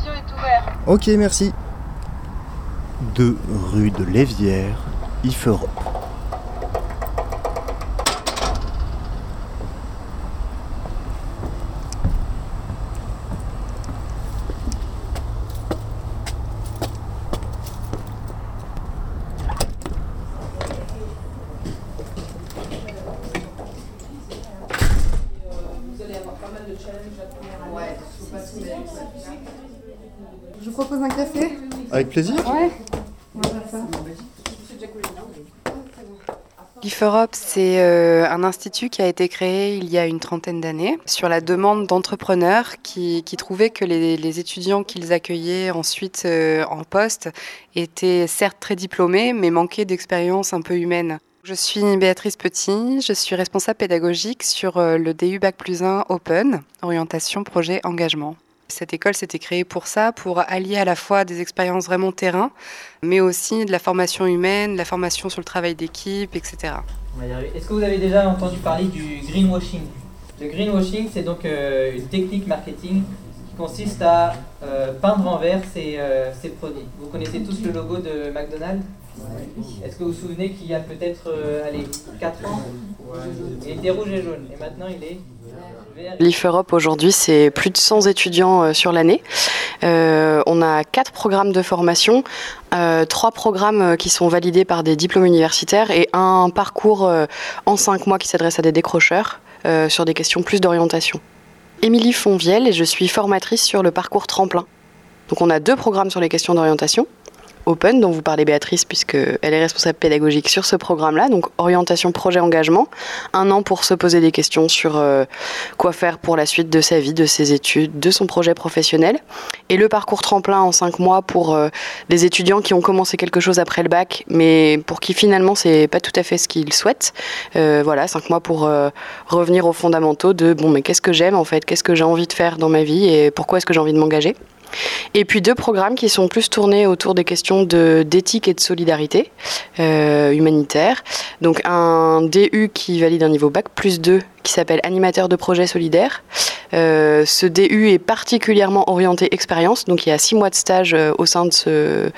studio est ouvert. Ok, merci. 2 rue de Lévière, Ifeurope. Je vous propose un café Avec plaisir Ouais. L'IFEUROPE, c'est euh, un institut qui a été créé il y a une trentaine d'années sur la demande d'entrepreneurs qui, qui trouvaient que les, les étudiants qu'ils accueillaient ensuite euh, en poste étaient certes très diplômés, mais manquaient d'expérience un peu humaine. Je suis Béatrice Petit, je suis responsable pédagogique sur euh, le DU Bac plus 1 Open, orientation, projet, engagement. Cette école s'était créée pour ça, pour allier à la fois des expériences vraiment terrain, mais aussi de la formation humaine, de la formation sur le travail d'équipe, etc. Est-ce que vous avez déjà entendu parler du greenwashing? Le greenwashing, c'est donc euh, une technique marketing consiste à euh, peindre en vert ses, euh, ses produits. Vous connaissez tous le logo de McDonald's Est-ce que vous vous souvenez qu'il y a peut-être euh, allez, 4 ans Il était rouge et jaune, et maintenant il est vert. L'IFEUROPE aujourd'hui, c'est plus de 100 étudiants euh, sur l'année. Euh, on a quatre programmes de formation, euh, trois programmes qui sont validés par des diplômes universitaires et un parcours euh, en cinq mois qui s'adresse à des décrocheurs euh, sur des questions plus d'orientation. Émilie Fonvielle et je suis formatrice sur le parcours tremplin. Donc on a deux programmes sur les questions d'orientation. Open, dont vous parlez Béatrice, puisqu'elle est responsable pédagogique sur ce programme-là, donc orientation, projet, engagement. Un an pour se poser des questions sur euh, quoi faire pour la suite de sa vie, de ses études, de son projet professionnel. Et le parcours tremplin en cinq mois pour euh, des étudiants qui ont commencé quelque chose après le bac, mais pour qui finalement c'est pas tout à fait ce qu'ils souhaitent. Euh, voilà, cinq mois pour euh, revenir aux fondamentaux de bon, mais qu'est-ce que j'aime en fait, qu'est-ce que j'ai envie de faire dans ma vie et pourquoi est-ce que j'ai envie de m'engager? Et puis deux programmes qui sont plus tournés autour des questions de- d'éthique et de solidarité euh, humanitaire. Donc un DU qui valide un niveau bac plus 2 qui s'appelle animateur de projet solidaire. Euh, ce DU est particulièrement orienté expérience, donc il y a six mois de stage euh, au sein de ce,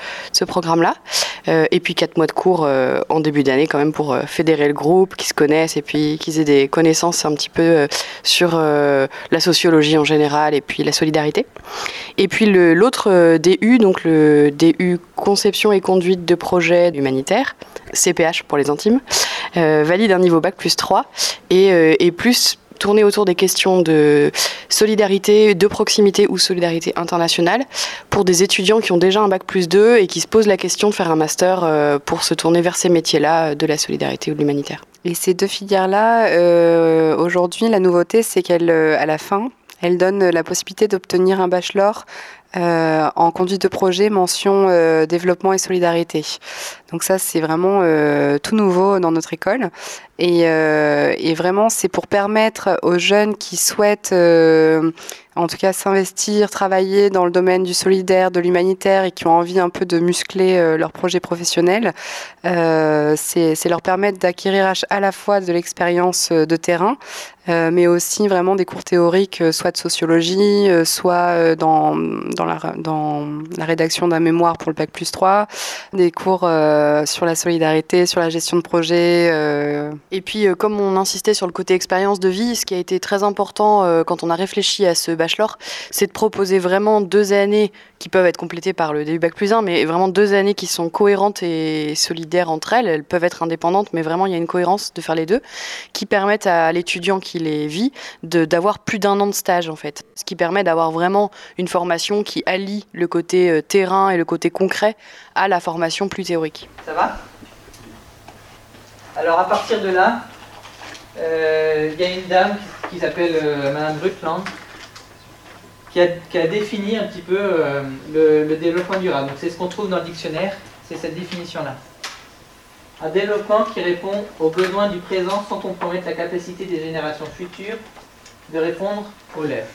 programme-là, Euh, et puis quatre mois de cours en début d'année quand même pour fédérer le groupe, qu'ils se connaissent et puis qu'ils aient des connaissances un petit peu sur la sociologie en général et puis la solidarité. Et puis l'autre DU, donc le DU conception et conduite de projets humanitaires, CPH pour les intimes, euh, valide un niveau bac plus 3 et, euh, et plus tourné autour des questions de solidarité, de proximité ou solidarité internationale pour des étudiants qui ont déjà un bac plus 2 et qui se posent la question de faire un master euh, pour se tourner vers ces métiers-là de la solidarité ou de l'humanitaire. Et ces deux filières-là, aujourd'hui, la nouveauté, c'est qu'elles, à la fin, elles donnent la possibilité d'obtenir un bachelor euh, en conduite de projet, mention euh, développement et solidarité. Donc ça, c'est vraiment euh, tout nouveau dans notre école. Et, euh, et vraiment, c'est pour permettre aux jeunes qui souhaitent, euh, en tout cas, s'investir, travailler dans le domaine du solidaire, de l'humanitaire et qui ont envie un peu de muscler euh, leur projet professionnel, euh, c'est leur permettre d'acquérir à la fois de l'expérience euh, de terrain, mais aussi vraiment des cours théoriques, soit de sociologie, soit dans, la, rédaction d'un mémoire pour le bac plus 3, des cours sur la solidarité, sur la gestion de projet. Et puis, comme on insistait sur le côté expérience de vie, ce qui a été très important quand on a réfléchi à ce c'est de proposer vraiment deux années qui peuvent être complétées par le DU Bac plus 1, mais vraiment deux années qui sont cohérentes et solidaires entre elles. Elles peuvent être indépendantes, mais vraiment il y a une cohérence de faire les deux, qui permettent à l'étudiant qui les vit d'avoir plus d'un an de stage en fait. Ce qui permet d'avoir vraiment une formation qui allie le côté euh, terrain et le côté concret à la formation plus théorique. Ça va? Alors à partir de là, euh, il y a une dame qui s'appelle euh, Madame Brutland qui a, défini un petit peu euh, le, le développement durable. Donc c'est ce qu'on trouve dans le dictionnaire, c'est cette définition-là. Un développement qui répond aux besoins du présent sans compromettre la capacité des générations futures de répondre aux leurs.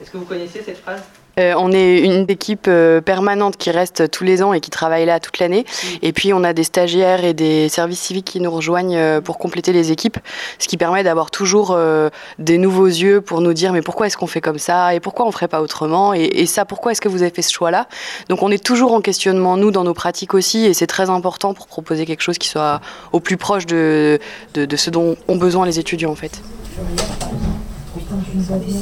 Est-ce que vous connaissez cette phrase? Euh, on est une équipe euh, permanente qui reste tous les ans et qui travaille là toute l'année. Et puis on a des stagiaires et des services civiques qui nous rejoignent euh, pour compléter les équipes, ce qui permet d'avoir toujours des nouveaux yeux pour nous dire mais pourquoi est-ce qu'on fait comme ça et pourquoi on ferait pas autrement et, et ça pourquoi est-ce que vous avez fait ce choix-là? Donc on est toujours en questionnement nous dans nos pratiques aussi et c'est très important pour proposer quelque chose qui soit au plus proche de, de, de ce dont ont besoin les étudiants en fait putain, je me vois bien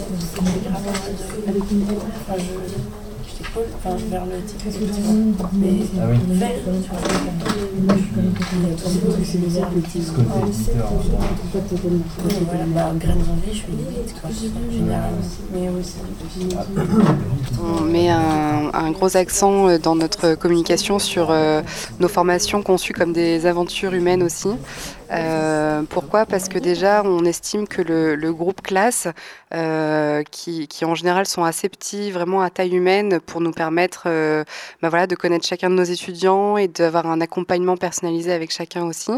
avec une voix enfin, vers le titre, mais ah oui. vert. Voilà, graines en vie, je suis limite, quoi, généralement. Mais aussi. On met un, un, gros accent euh, dans notre communication sur euh, nos formations conçues comme des aventures humaines aussi. Euh, pourquoi? Parce que déjà, on estime que le, le groupe classe, euh, qui, qui, en général sont assez petits, vraiment à taille humaine, pour nous permettre euh, bah voilà, de connaître chacun de nos étudiants et d'avoir un accompagnement personnalisé avec chacun aussi.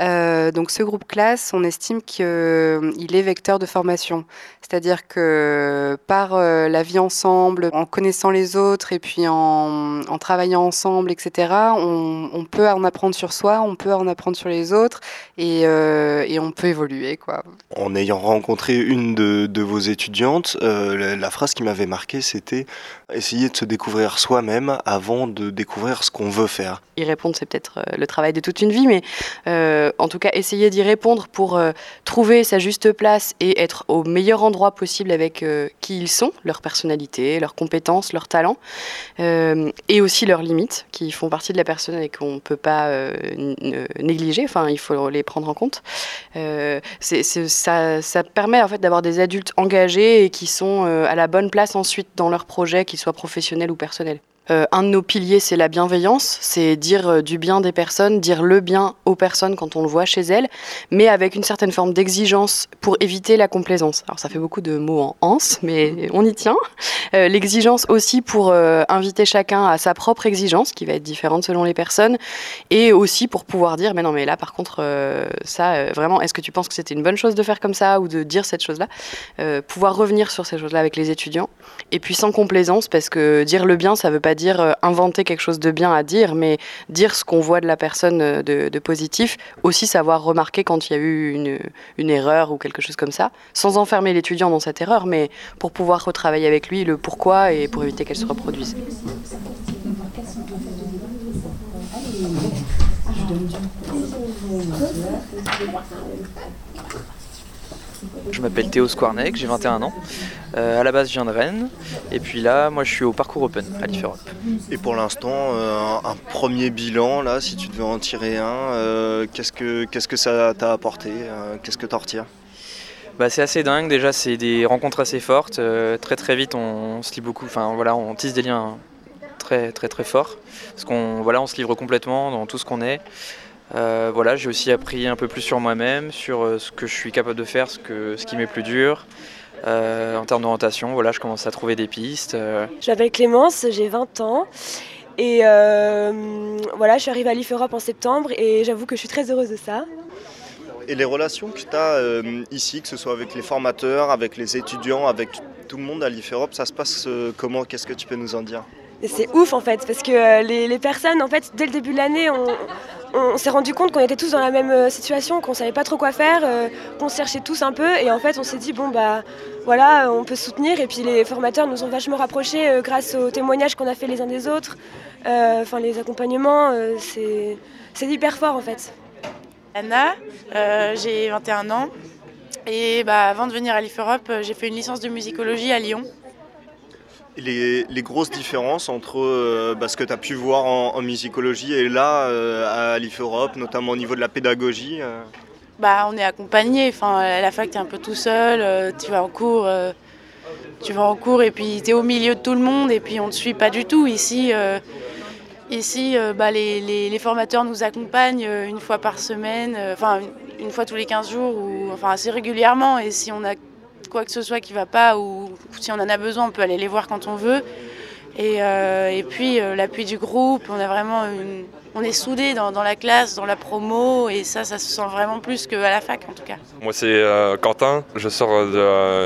Euh, donc ce groupe classe, on estime qu'il est vecteur de formation. C'est-à-dire que par euh, la vie ensemble, en connaissant les autres et puis en, travaillant ensemble, etc., on, peut en apprendre sur soi, on peut en apprendre sur les autres et, euh, on peut évoluer. Quoi. En ayant rencontré une de, vos étudiantes, euh, la, la, phrase qui m'avait marqué, c'était essayer de se découvrir soi-même avant de découvrir ce qu'on veut faire. Y répondre, c'est peut-être euh, le travail de toute une vie, mais en tout cas, essayer d'y répondre pour trouver sa juste place et être au meilleur endroit possible avec euh, qui ils sont, leur personnalité, leurs compétences, leurs talents, euh, et aussi leurs limites, qui font partie de la personne et qu'on ne peut pas euh, négliger, enfin il faut les prendre en compte. Euh, ça, ça, permet en fait d'avoir des adultes engagés et qui sont euh, à la bonne place ensuite dans leur projet, qu'ils soient professionnels ou personnels. Euh, un de nos piliers, c'est la bienveillance, c'est dire euh, du bien des personnes, dire le bien aux personnes quand on le voit chez elles, mais avec une certaine forme d'exigence pour éviter la complaisance. Alors ça fait beaucoup de mots en anse, mais on y tient. Euh, L'exigence aussi pour inviter chacun à sa propre exigence, qui va être différente selon les personnes, et aussi pour pouvoir dire, mais non, mais là par contre, ça, vraiment, est-ce que tu penses que c'était une bonne chose de faire comme ça ou de dire cette chose-là? Pouvoir revenir sur ces choses-là avec les étudiants, et puis sans complaisance, parce que dire le bien, ça veut pas dire euh, inventer quelque chose de bien à dire, mais dire ce qu'on voit de la personne euh, de, positif, aussi savoir remarquer quand il y a eu une, erreur ou quelque chose comme ça, sans enfermer l'étudiant dans cette erreur, mais pour pouvoir retravailler avec lui le pourquoi et pour éviter qu'elle se reproduise. M'appelle Théo Squarnec, j'ai 21 ans. Euh, à la base, je viens de Rennes. Et puis là, moi, je suis au parcours Open à l'IF Europe. Et pour l'instant, euh, un premier bilan, là, si tu devais en tirer un, euh, qu'est-ce que qu'est-ce que ça t'a apporté Qu'est-ce que t'en retires? Bah, c'est assez dingue. Déjà, c'est des rencontres assez fortes. Très très vite, on, on se lit beaucoup. Enfin, voilà, on tisse des liens très très très forts. Parce qu'on voilà, on se livre complètement dans tout ce qu'on est. Euh, voilà, j'ai aussi appris un peu plus sur moi-même, sur euh, ce que je suis capable de faire, ce, que, ce qui m'est plus dur. Euh, en termes d'orientation, voilà, je commence à trouver des pistes. Euh. Je m'appelle Clémence, j'ai 20 ans. Et euh, voilà, je suis arrivée à l'IF Europe en septembre et j'avoue que je suis très heureuse de ça. Et les relations que tu as euh, ici, que ce soit avec les formateurs, avec les étudiants, avec tout le monde à l'IF Europe, ça se passe comment? Qu'est-ce que tu peux nous en dire? C'est ouf en fait, parce que les, les, personnes, en fait, dès le début de l'année, on, s'est rendu compte qu'on était tous dans la même situation, qu'on savait pas trop quoi faire, euh, qu'on se cherchait tous un peu, et en fait on s'est dit bon bah voilà, on peut se soutenir, et puis les formateurs nous ont vachement rapprochés euh, grâce aux témoignages qu'on a fait les uns des autres, enfin euh, les accompagnements, c'est hyper fort en fait. Anna, j'ai 21 ans, et bah, avant de venir à l'IF Europe, j'ai fait une licence de musicologie à Lyon. Les, grosses différences entre euh, bah, ce que tu as pu voir en, musicologie et là euh, à l'IF Europe, notamment au niveau de la pédagogie euh... bah, On est accompagné, enfin, à la fac tu es un peu tout seul, tu vas en cours, tu vas en cours et puis tu es au milieu de tout le monde et puis on ne te suit pas du tout. Ici, ici bah, les, les, les, formateurs nous accompagnent une fois par semaine, enfin une fois tous les 15 jours, ou enfin assez régulièrement. Et si on a quoi que ce soit qui va pas ou si on en a besoin, on peut aller les voir quand on veut. Et, et puis l'appui du groupe, on a vraiment on est soudés dans, la classe, dans la promo, et ça, ça se sent vraiment plus qu'à la fac en tout cas. Moi, c'est euh, Quentin. Je sors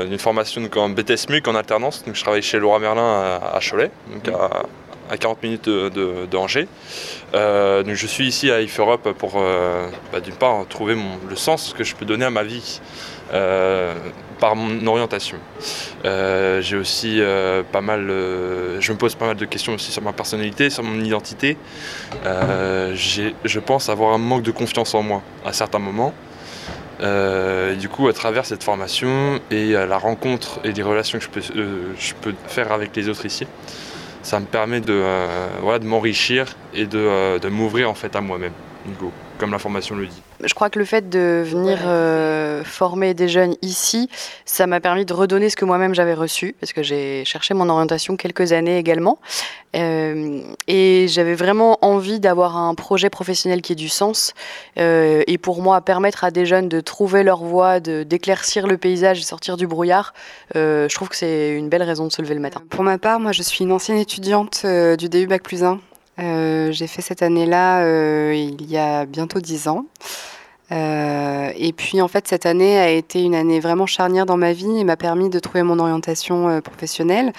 d'une formation en BTS MUC en alternance. Donc, je travaille chez Laura Merlin à, Cholet, 40 minutes de, Angers. Euh, je suis ici à IF Europe pour, euh, bah, d'une part, trouver le sens que je peux donner à ma vie par mon orientation. Euh, j'ai aussi euh, pas mal, euh, je me pose pas mal de questions aussi sur ma personnalité, sur mon identité. je pense avoir un manque de confiance en moi à certains moments. du coup, à travers cette formation et la rencontre et les relations que je peux faire avec les autres ici, ça me permet de, de m'enrichir et de, de m'ouvrir en fait à moi-même comme la formation le dit. Je crois que le fait de venir euh, former des jeunes ici, ça m'a permis de redonner ce que moi-même j'avais reçu, parce que j'ai cherché mon orientation quelques années également. Euh, et j'avais vraiment envie d'avoir un projet professionnel qui ait du sens. Euh, et pour moi, permettre à des jeunes de trouver leur voie, d'éclaircir le paysage et sortir du brouillard, je trouve que c'est une belle raison de se lever le matin. Pour ma part, moi je suis une ancienne étudiante du DU Bac plus 1 euh, j'ai fait cette année-là euh, il y a bientôt dix ans. Euh, et puis en fait cette année a été une année vraiment charnière dans ma vie et m'a permis de trouver mon orientation professionnelle.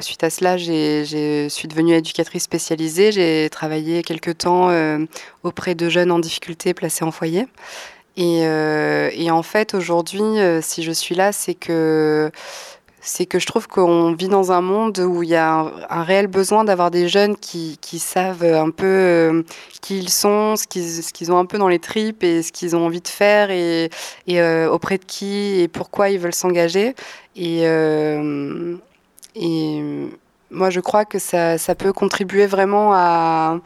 suite à cela, je suis devenue éducatrice spécialisée. J'ai travaillé quelques temps auprès de jeunes en difficulté placés en foyer. Et, et en fait, aujourd'hui, si je suis là, c'est que c'est que je trouve qu'on vit dans un monde où il y a un, réel besoin d'avoir des jeunes qui, savent un peu euh, qui ils sont, ce qu'ils ont un peu dans les tripes et ce qu'ils ont envie de faire et, euh, auprès de qui et pourquoi ils veulent s'engager. Et, euh, moi, je crois que ça, peut contribuer vraiment à,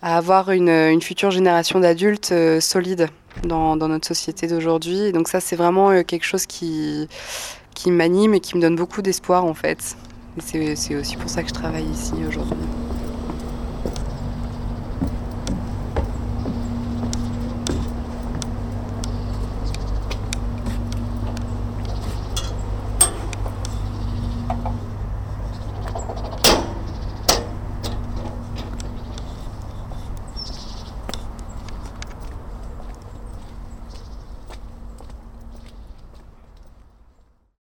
avoir une, future génération d'adultes solides dans, dans, notre société d'aujourd'hui. Donc ça, c'est vraiment quelque chose qui qui m'anime et qui me donne beaucoup d'espoir en fait. c'est aussi pour ça que je travaille ici aujourd'hui.